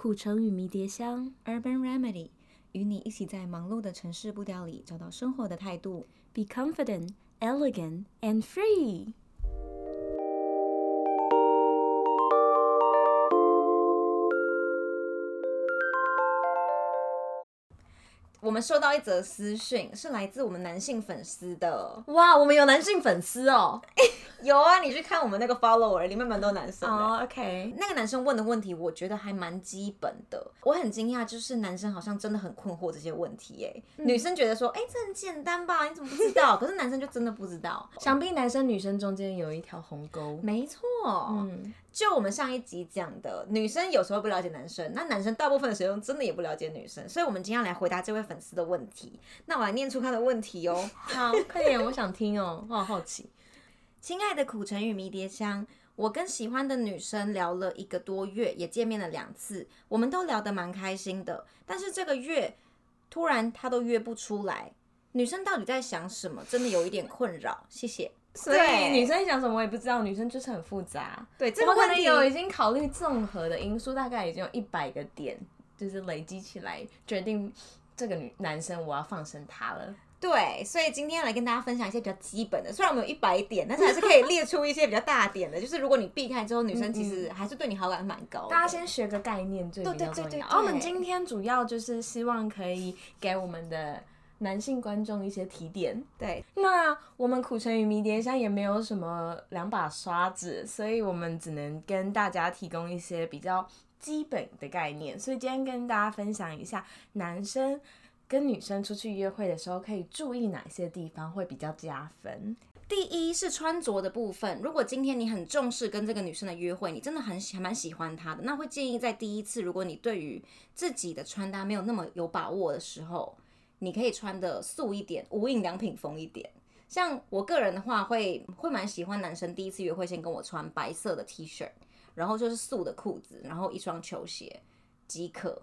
苦橙与迷迭香，Urban Remedy，与你一起在忙碌的城市步调里找到生活的态度。Be confident, elegant, and free。我们收到一则私讯，是来自我们男性粉丝的。哇，我们有男性粉丝哦。有啊，你去看我们那个 follower 里面蛮多男生的。哦、oh,，OK。那个男生问的问题，我觉得还蛮基本的。我很惊讶，就是男生好像真的很困惑这些问题。哎、嗯，女生觉得说，哎、欸，这很简单吧？你怎么不知道？可是男生就真的不知道。想必男生女生中间有一条鸿沟。没错。嗯。就我们上一集讲的，女生有时候不了解男生，那男生大部分的时候真的也不了解女生。所以，我们今天要来回答这位粉丝的问题。那我来念出他的问题哦。好，快点，我想听哦，我 好好奇。亲爱的苦橙与迷迭香，我跟喜欢的女生聊了一个多月，也见面了两次，我们都聊得蛮开心的。但是这个月突然她都约不出来，女生到底在想什么？真的有一点困扰。谢谢。所以女生想什么我也不知道，女生就是很复杂。对，这个问题有已经考虑综合的因素，大概已经有一百个点，就是累积起来决定这个女男生我要放生他了。对，所以今天来跟大家分享一些比较基本的，虽然我们有一百点，但是还是可以列出一些比较大点的。就是如果你避开之后，女生其实还是对你好感蛮高的。大家先学个概念，最比较重要。而我们今天主要就是希望可以给我们的男性观众一些提点。对，那我们苦橙与迷迭香也没有什么两把刷子，所以我们只能跟大家提供一些比较基本的概念。所以今天跟大家分享一下男生。跟女生出去约会的时候，可以注意哪些地方会比较加分？第一是穿着的部分。如果今天你很重视跟这个女生的约会，你真的很喜还蛮喜欢她的，那会建议在第一次，如果你对于自己的穿搭没有那么有把握的时候，你可以穿的素一点，无印良品风一点。像我个人的话会，会会蛮喜欢男生第一次约会先跟我穿白色的 T 恤，然后就是素的裤子，然后一双球鞋即可。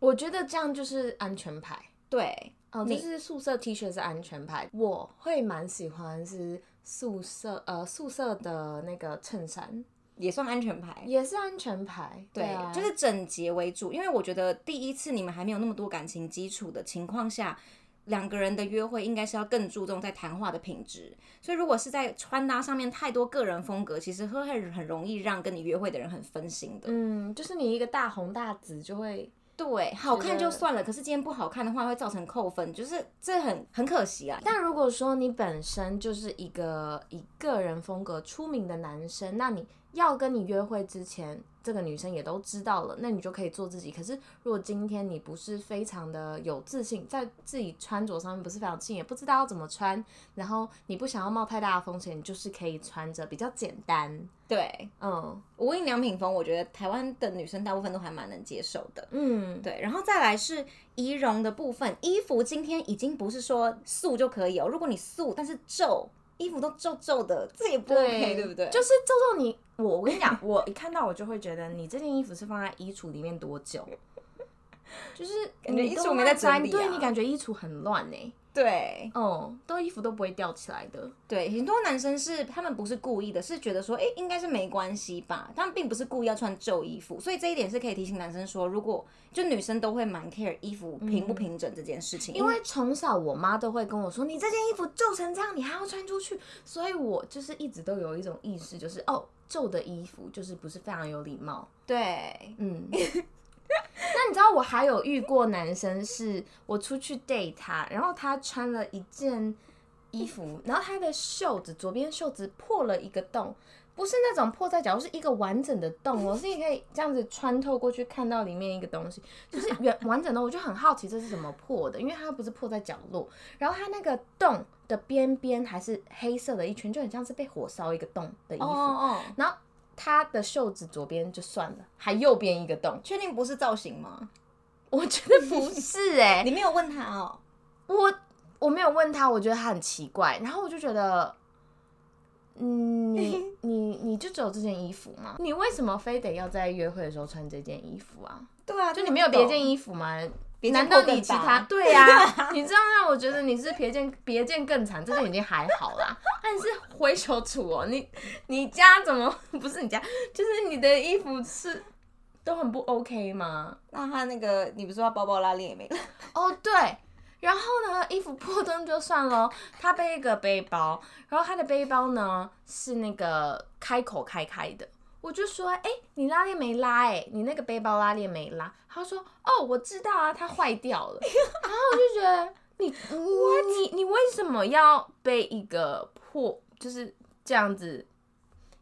我觉得这样就是安全牌。对，哦，就是素色 T 恤是安全牌，我会蛮喜欢是素色，呃，素色的那个衬衫。也算安全牌，也是安全牌，对，就是整洁为主，因为我觉得第一次你们还没有那么多感情基础的情况下，两个人的约会应该是要更注重在谈话的品质，所以如果是在穿搭上面太多个人风格，其实会很很容易让跟你约会的人很分心的，嗯，就是你一个大红大紫就会。对，好看就算了，可是今天不好看的话会造成扣分，就是这很很可惜啊。但如果说你本身就是一个以个人风格出名的男生，那你要跟你约会之前。这个女生也都知道了，那你就可以做自己。可是如果今天你不是非常的有自信，在自己穿着上面不是非常自信，也不知道要怎么穿，然后你不想要冒太大的风险，你就是可以穿着比较简单。对，嗯，无印良品风，我觉得台湾的女生大部分都还蛮能接受的。嗯，对。然后再来是仪容的部分，衣服今天已经不是说素就可以哦。如果你素，但是皱。衣服都皱皱的，这也不 OK，对，对不对？就是皱皱你，我 我跟你讲，我一看到我就会觉得你这件衣服是放在衣橱里面多久？就是感觉衣橱没在整理，对，你感觉衣橱很乱呢。对，哦，都衣服都不会掉起来的。对，很多男生是他们不是故意的，是觉得说，哎，应该是没关系吧？他们并不是故意要穿皱衣服，所以这一点是可以提醒男生说，如果就女生都会蛮 care 衣服平不平整这件事情。嗯，因为从小我妈都会跟我说，你这件衣服皱成这样，你还要穿出去，所以我就是一直都有一种意识，就是哦，皱的衣服就是不是非常有礼貌。对，嗯。那你知道我还有遇过男生，是我出去 date 他，然后他穿了一件衣服，然后他的袖子左边袖子破了一个洞，不是那种破在角落，是一个完整的洞我，是你可以这样子穿透过去看到里面一个东西，就是原完整的。我就很好奇这是怎么破的，因为它不是破在角落，然后它那个洞的边边还是黑色的一圈，就很像是被火烧一个洞的衣服，然后。他的袖子左边就算了，还右边一个洞，确定不是造型吗？我觉得不是哎、欸，你没有问他哦，我我没有问他，我觉得他很奇怪，然后我就觉得，嗯，你你你就只有这件衣服吗？你为什么非得要在约会的时候穿这件衣服啊？对啊，就你没有别件衣服吗？难道你其他 对呀、啊？你这样让我觉得你是别件别件更惨，这件已经还好啦。但是灰球处哦，你你家怎么不是你家？就是你的衣服是都很不 OK 吗？那他那个，你不是说他包包拉链也没了？哦，对。然后呢，衣服破洞就算了，他背一个背包，然后他的背包呢是那个开口开开的。我就说，哎，你拉链没拉？哎，你那个背包拉链没拉？他说，哦，我知道啊，它坏掉了。然后我就觉得，你你你你为什么要背一个破，就是这样子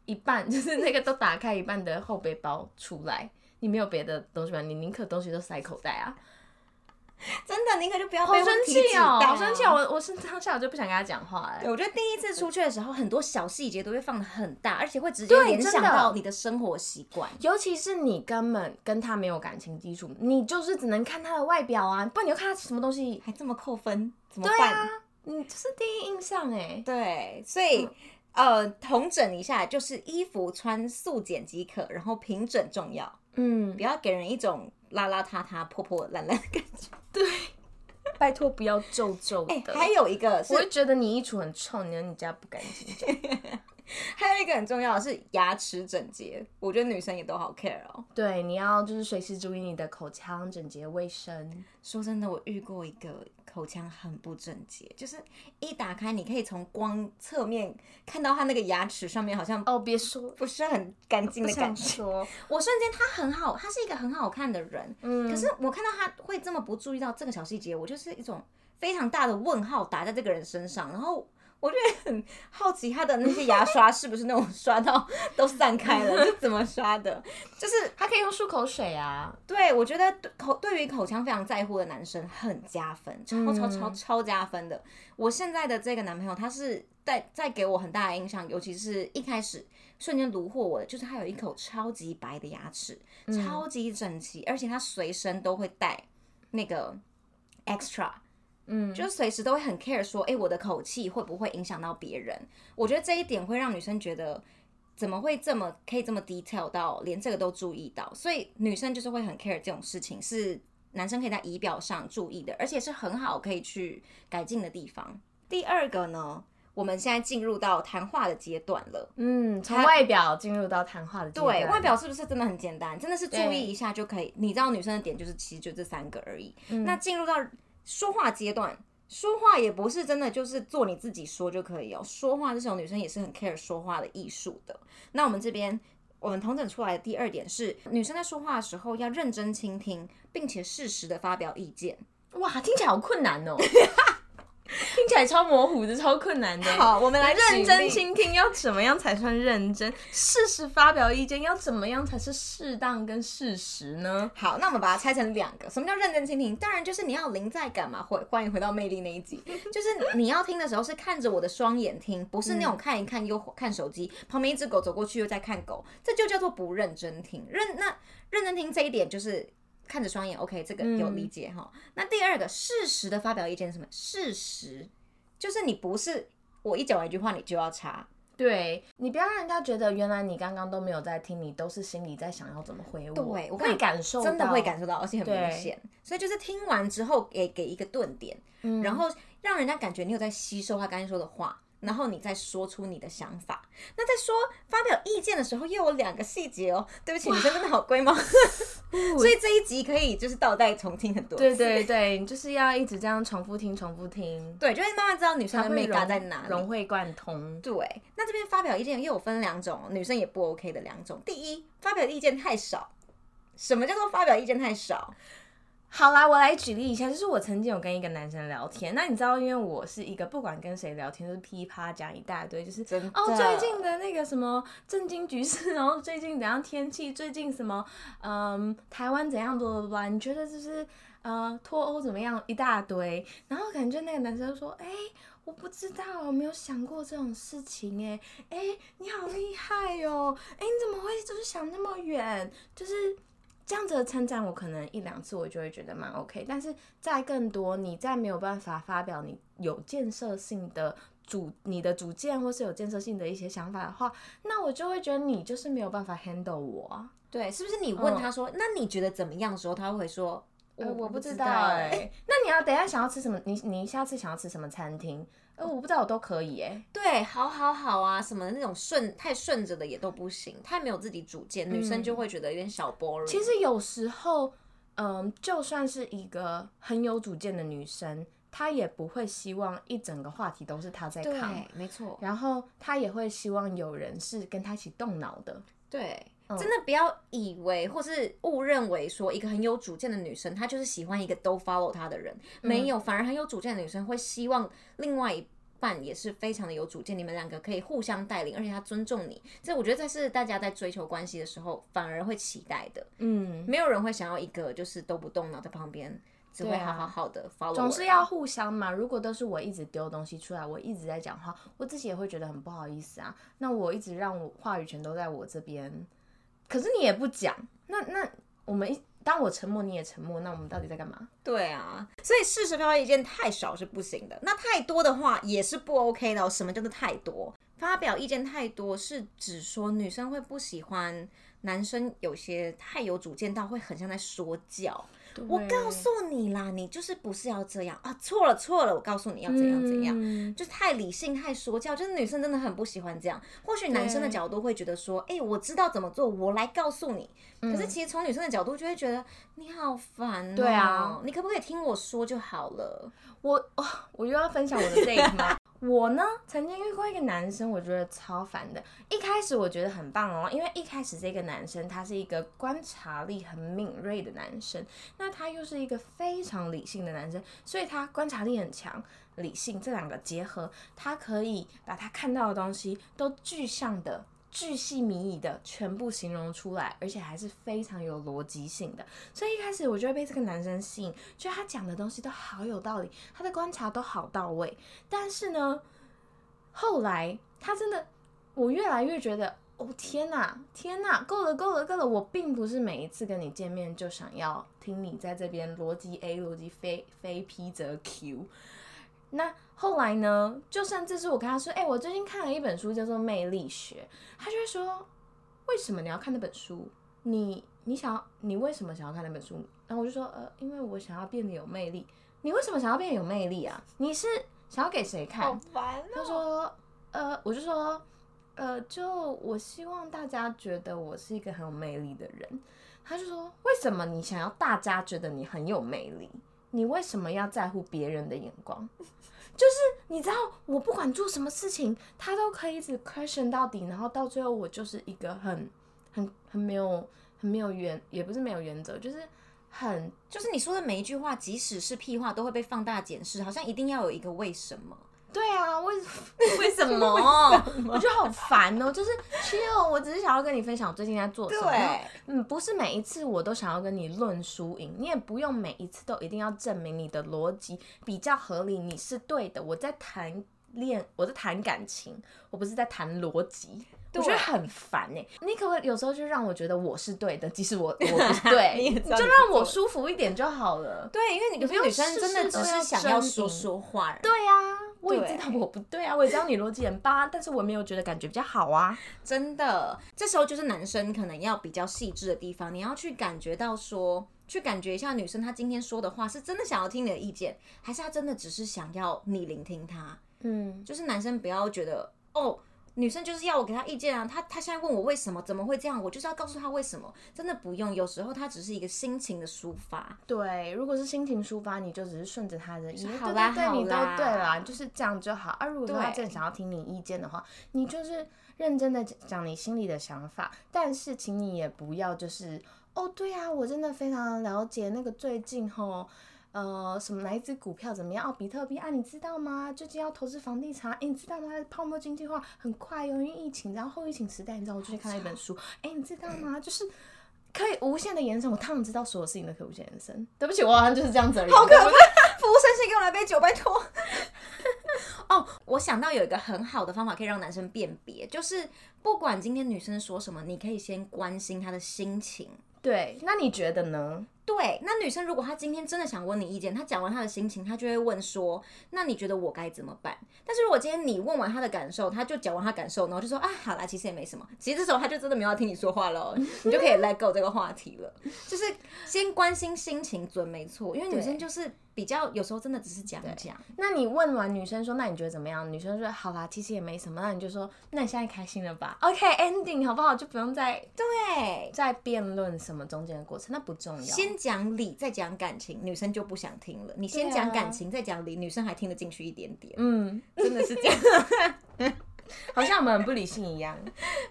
一半，就是那个都打开一半的后背包出来？你没有别的东西吗？你宁可东西都塞口袋啊？真的，宁可就不要好生气哦，好生气哦！我我是当下我就不想跟他讲话哎。对，我觉得第一次出去的时候，很多小细节都会放的很大，而且会直接联想到你的生活习惯。尤其是你根本跟他没有感情基础，你就是只能看他的外表啊，不然你要看他什么东西还这么扣分，怎么办？对啊，你这是第一印象哎。对，所以、嗯、呃，统整一下，就是衣服穿素简即可，然后平整重要。嗯，不要给人一种。邋邋遢遢、破破烂烂的感觉。对，拜托不要皱皱的。欸。还有一个是，我会觉得你衣橱很臭，你你家不干净。还有一个很重要的是牙齿整洁，我觉得女生也都好 care 哦。对，你要就是随时注意你的口腔整洁卫生。说真的，我遇过一个。口腔很不整洁，就是一打开，你可以从光侧面看到他那个牙齿上面好像哦，别说不是很干净的感觉。我瞬间他很好，他是一个很好看的人，嗯，可是我看到他会这么不注意到这个小细节，我就是一种非常大的问号打在这个人身上，然后。我就很好奇，他的那些牙刷是不是那种刷到都散开了？是怎么刷的？就是 他可以用漱口水啊。对，我觉得口对于口腔非常在乎的男生很加分，超超超超加分的。我现在的这个男朋友，他是在在给我很大的印象，尤其是一开始瞬间虏获我的，就是他有一口超级白的牙齿，超级整齐，而且他随身都会带那个 extra。嗯，就随时都会很 care 说，哎、欸，我的口气会不会影响到别人？我觉得这一点会让女生觉得，怎么会这么可以这么 detail 到连这个都注意到？所以女生就是会很 care 这种事情，是男生可以在仪表上注意的，而且是很好可以去改进的地方。第二个呢，我们现在进入到谈话的阶段了。嗯，从外表进入到谈话的阶段。对，外表是不是真的很简单？真的是注意一下就可以。你知道女生的点就是其实就这三个而已。嗯、那进入到说话阶段，说话也不是真的就是做你自己说就可以哦。说话这种女生也是很 care 说话的艺术的。那我们这边，我们同整出来的第二点是，女生在说话的时候要认真倾听，并且适时的发表意见。哇，听起来好困难哦。听起来超模糊的，超困难的。好，我们来认真倾听，要怎么样才算认真？事实发表意见，要怎么样才是适当跟事实呢？好，那我们把它拆成两个。什么叫认真倾听？当然就是你要临在感嘛。回欢迎回到魅力那一集，就是你要听的时候是看着我的双眼听，不是那种看一看又看手机，嗯、旁边一只狗走过去又在看狗，这就叫做不认真听。认那认真听这一点就是。看着双眼，OK，这个有理解哈。嗯、那第二个适时的发表意见是什么？适时就是你不是我一讲完一句话你就要插，对，你不要让人家觉得原来你刚刚都没有在听，你都是心里在想要怎么回我。对，我会感受到，真的会感受到，而且很明显。所以就是听完之后给给一个顿点，嗯、然后让人家感觉你有在吸收他刚才说的话。然后你再说出你的想法。那在说发表意见的时候，又有两个细节哦。对不起，女生真的好龟毛。所以这一集可以就是倒带重听很多次。对对对，就是要一直这样重复听，重复听。对，就会慢慢知道女生的美感在哪里，融会贯通。对，那这边发表意见又有分两种，女生也不 OK 的两种。第一，发表意见太少。什么叫做发表意见太少？好啦，我来举例一下，就是我曾经有跟一个男生聊天，那你知道，因为我是一个不管跟谁聊天都是噼啪讲一大堆，就是哦最近的那个什么震惊局势，然后最近怎样天气，最近什么嗯台湾怎样多多，你觉得就是呃脱欧怎么样一大堆，然后感觉那个男生就说，哎、欸，我不知道，我没有想过这种事情，哎，哎，你好厉害哦，哎，你怎么会就是想那么远，就是。这样子的称赞，我可能一两次我就会觉得蛮 OK，但是在更多，你再没有办法发表你有建设性的主、你的主见或是有建设性的一些想法的话，那我就会觉得你就是没有办法 handle 我啊。对，是不是你问他说，嗯、那你觉得怎么样的时候，他会说，呃，我不知道哎、欸。那你要等一下想要吃什么？你你下次想要吃什么餐厅？呃，我不知道，我都可以哎、欸。对，好好好啊，什么那种顺太顺着的也都不行，太没有自己主见，女生就会觉得有点小 boring。其实有时候，嗯，就算是一个很有主见的女生，她也不会希望一整个话题都是她在扛，没错。然后她也会希望有人是跟她一起动脑的。对。真的不要以为或是误认为说一个很有主见的女生，她就是喜欢一个都 follow 她的人，没有，反而很有主见的女生会希望另外一半也是非常的有主见，你们两个可以互相带领，而且她尊重你。这我觉得这是大家在追求关系的时候反而会期待的。嗯，没有人会想要一个就是都不动脑在旁边，只会好好好的 follow。总是要互相嘛。如果都是我一直丢东西出来，我一直在讲话，我自己也会觉得很不好意思啊。那我一直让我话语权都在我这边。可是你也不讲，那那我们一当我沉默，你也沉默，那我们到底在干嘛？对啊，所以事实发表意见太少是不行的，那太多的话也是不 OK 的。什么叫做太多？发表意见太多是指说女生会不喜欢男生有些太有主见到会很像在说教。我告诉你啦，你就是不是要这样啊？错了错了，我告诉你要怎样怎样，嗯、就太理性太说教，就是女生真的很不喜欢这样。或许男生的角度会觉得说，哎、欸，我知道怎么做，我来告诉你。可是其实从女生的角度就会觉得你好烦、喔。对啊，你可不可以听我说就好了？我哦，我又要分享我的这个吗？我呢，曾经遇过一个男生，我觉得超烦的。一开始我觉得很棒哦，因为一开始这个男生他是一个观察力很敏锐的男生，那他又是一个非常理性的男生，所以他观察力很强，理性这两个结合，他可以把他看到的东西都具象的。巨细靡遗的全部形容出来，而且还是非常有逻辑性的。所以一开始我就会被这个男生吸引，觉得他讲的东西都好有道理，他的观察都好到位。但是呢，后来他真的，我越来越觉得，哦天哪，天哪，够了够了够了！我并不是每一次跟你见面就想要听你在这边逻辑 A 逻辑非非 P 则 Q。那后来呢？就算这是我跟他说，哎、欸，我最近看了一本书，叫做《魅力学》，他就会说，为什么你要看那本书？你你想要，你为什么想要看那本书？然后我就说，呃，因为我想要变得有魅力。你为什么想要变得有魅力啊？你是想要给谁看？好烦哦。他说，呃，我就说，呃，就我希望大家觉得我是一个很有魅力的人。他就说，为什么你想要大家觉得你很有魅力？你为什么要在乎别人的眼光？就是你知道，我不管做什么事情，他都可以一直 question 到底，然后到最后我就是一个很、很、很没有、很没有原，也不是没有原则，就是很，就是你说的每一句话，即使是屁话，都会被放大检视，好像一定要有一个为什么。对啊，为 为什么？我觉得好烦哦。就是其实我只是想要跟你分享我最近在做什么。对，嗯，不是每一次我都想要跟你论输赢，你也不用每一次都一定要证明你的逻辑比较合理，你是对的。我在谈恋，我在谈感情，我不是在谈逻辑。我觉得很烦哎，你可不可以有时候就让我觉得我是对的，即使我 我不是对，你就让我舒服一点就好了。对，因为你有些女生真的只是想要说说话。对呀。我也知道我不对啊，我也知道你逻辑很棒啊，但是我没有觉得感觉比较好啊。真的，这时候就是男生可能要比较细致的地方，你要去感觉到说，去感觉一下女生她今天说的话是真的想要听你的意见，还是她真的只是想要你聆听她。嗯，就是男生不要觉得哦。女生就是要我给她意见啊，她她现在问我为什么怎么会这样，我就是要告诉她为什么，真的不用，有时候她只是一个心情的抒发。对，如果是心情抒发，你就只是顺着她的意，好啦对你都对啦，就是这样就好。而、啊、如果她真的想要听你意见的话，你就是认真的讲你心里的想法，但是请你也不要就是哦，对啊，我真的非常了解那个最近吼。呃，什么哪一只股票怎么样？哦，比特币啊，你知道吗？最近要投资房地产，哎，你知道吗？泡沫经济化很快哦，因为疫情，然后后疫情时代，你知道我最近看了一本书，哎，你知道吗？就是可以无限的延伸，我当然知道所有事情都可以无限延伸。对不起，我好像就是这样子而已。好可 怕！服务生，先给我来杯酒，拜托。哦，oh, 我想到有一个很好的方法可以让男生辨别，就是不管今天女生说什么，你可以先关心她的心情。对，那你觉得呢？对，那女生如果她今天真的想问你意见，她讲完她的心情，她就会问说：“那你觉得我该怎么办？”但是如果今天你问完她的感受，她就讲完她感受，然后就说：“啊，好啦，其实也没什么。”其实这时候她就真的没有要听你说话了，你就可以 let go 这个话题了。就是先关心心情准没错，因为女生就是比较有时候真的只是讲讲。那你问完女生说：“那你觉得怎么样？”女生说：“好啦，其实也没什么。”那你就说：“那你现在开心了吧？”OK，ending、okay, 好不好？就不用再对再辩论什么中间的过程，那不重要。先讲理，再讲感情，女生就不想听了。你先讲感情，再讲理，女生还听得进去一点点。嗯，真的是这样，好像我们很不理性一样。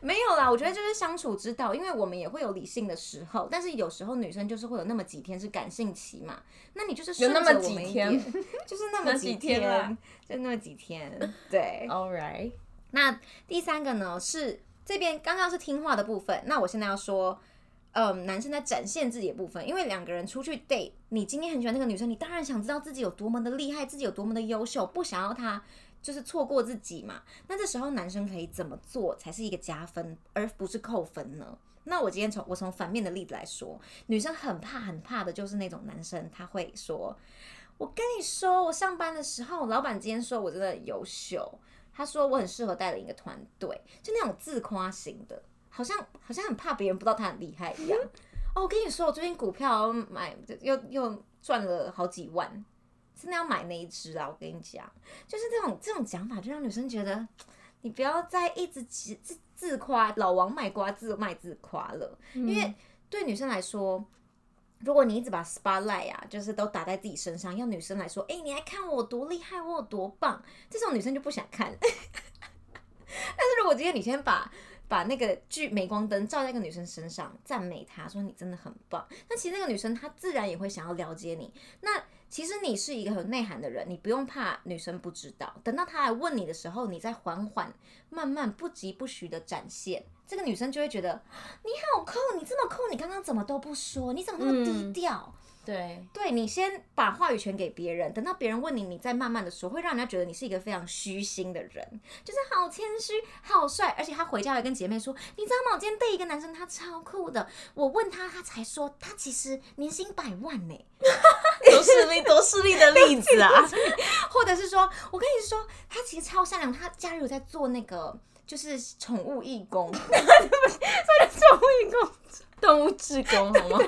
没有啦，我觉得就是相处之道，因为我们也会有理性的时候，但是有时候女生就是会有那么几天是感性期嘛。那你就是有那么几天，就是那么几天，就那么几天。对，All right。那第三个呢是这边刚刚是听话的部分，那我现在要说。嗯，男生在展现自己的部分，因为两个人出去 date，你今天很喜欢那个女生，你当然想知道自己有多么的厉害，自己有多么的优秀，不想要她就是错过自己嘛。那这时候男生可以怎么做才是一个加分，而不是扣分呢？那我今天从我从反面的例子来说，女生很怕很怕的就是那种男生，他会说：“我跟你说，我上班的时候，老板今天说我真的很优秀，他说我很适合带领一个团队，就那种自夸型的。”好像好像很怕别人不知道他很厉害一样 哦。我跟你说，我最近股票买又又赚了好几万，真的要买那一只啊！我跟你讲，就是这种这种讲法，就让女生觉得你不要再一直自自自夸，老王卖瓜自卖自夸了。因为对女生来说，如果你一直把 spotlight 啊，就是都打在自己身上，要女生来说，哎、欸，你来看我多厉害，我有多棒，这种女生就不想看。但是如果今天你先把把那个聚镁光灯照在一个女生身上，赞美她说你真的很棒。那其实那个女生她自然也会想要了解你。那其实你是一个很内涵的人，你不用怕女生不知道。等到她来问你的时候，你再缓缓、慢慢、不疾不徐的展现，这个女生就会觉得你好酷，你这么酷，你刚刚怎么都不说？你怎么那么低调？嗯对，对你先把话语权给别人，等到别人问你，你再慢慢的说，会让人家觉得你是一个非常虚心的人，就是好谦虚、好帅，而且他回家还跟姐妹说，你知道吗？我今天对一个男生，他超酷的，我问他，他才说他其实年薪百万呢，多势利、多势利的例子啊，或者是说我跟你说，他其实超善良，他家里有在做那个就是宠物义工，对，宠物义工。动物志工好吗？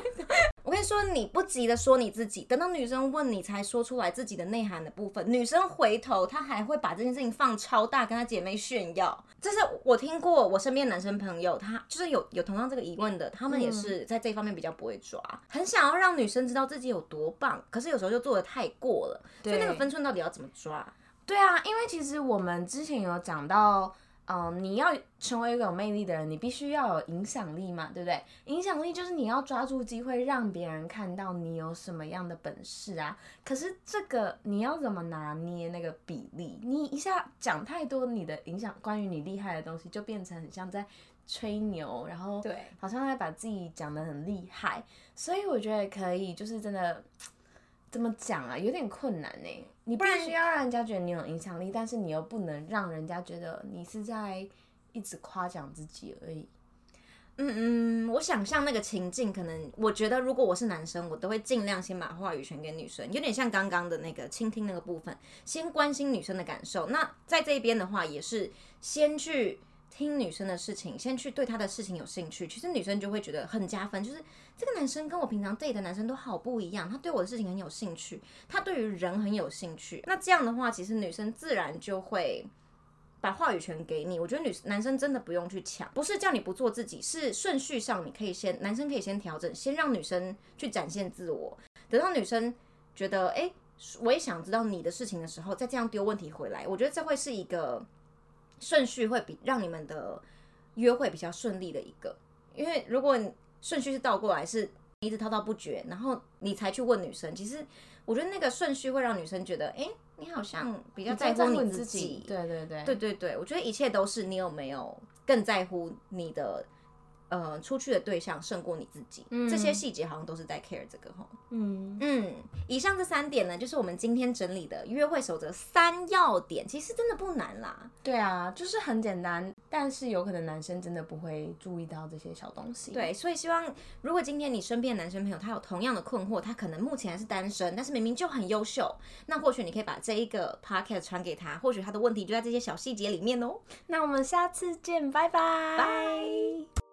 我跟你说，你不急的说你自己，等到女生问你才说出来自己的内涵的部分。女生回头，她还会把这件事情放超大，跟她姐妹炫耀。这是我听过我身边男生朋友，他就是有有同样这个疑问的，他们也是在这方面比较不会抓，很想要让女生知道自己有多棒，可是有时候就做的太过了。所以那个分寸到底要怎么抓？对啊，因为其实我们之前有讲到。嗯，你要成为一个有魅力的人，你必须要有影响力嘛，对不对？影响力就是你要抓住机会，让别人看到你有什么样的本事啊。可是这个你要怎么拿捏那个比例？你一下讲太多你的影响，关于你厉害的东西，就变成很像在吹牛，然后对，好像在把自己讲的很厉害。所以我觉得可以，就是真的。怎么讲啊？有点困难呢。你必须要让人家觉得你有影响力，但是你又不能让人家觉得你是在一直夸奖自己而已。嗯嗯，我想象那个情境，可能我觉得如果我是男生，我都会尽量先把话语权给女生，有点像刚刚的那个倾听那个部分，先关心女生的感受。那在这边的话，也是先去。听女生的事情，先去对她的事情有兴趣，其实女生就会觉得很加分。就是这个男生跟我平常 date 的男生都好不一样，他对我的事情很有兴趣，他对于人很有兴趣。那这样的话，其实女生自然就会把话语权给你。我觉得女男生真的不用去抢，不是叫你不做自己，是顺序上你可以先，男生可以先调整，先让女生去展现自我。等到女生觉得，哎，我也想知道你的事情的时候，再这样丢问题回来，我觉得这会是一个。顺序会比让你们的约会比较顺利的一个，因为如果顺序是倒过来，是一直滔滔不绝，然后你才去问女生，其实我觉得那个顺序会让女生觉得，哎，你好像比较在乎你自己。对对对，对对对，我觉得一切都是你有没有更在乎你的。呃，出去的对象胜过你自己，嗯、这些细节好像都是在 care 这个哈。嗯嗯，以上这三点呢，就是我们今天整理的约会守则三要点，其实真的不难啦。对啊，就是很简单。但是有可能男生真的不会注意到这些小东西。对，所以希望如果今天你身边的男生朋友他有同样的困惑，他可能目前还是单身，但是明明就很优秀，那或许你可以把这一个 podcast 传给他，或许他的问题就在这些小细节里面哦。那我们下次见，拜拜，拜。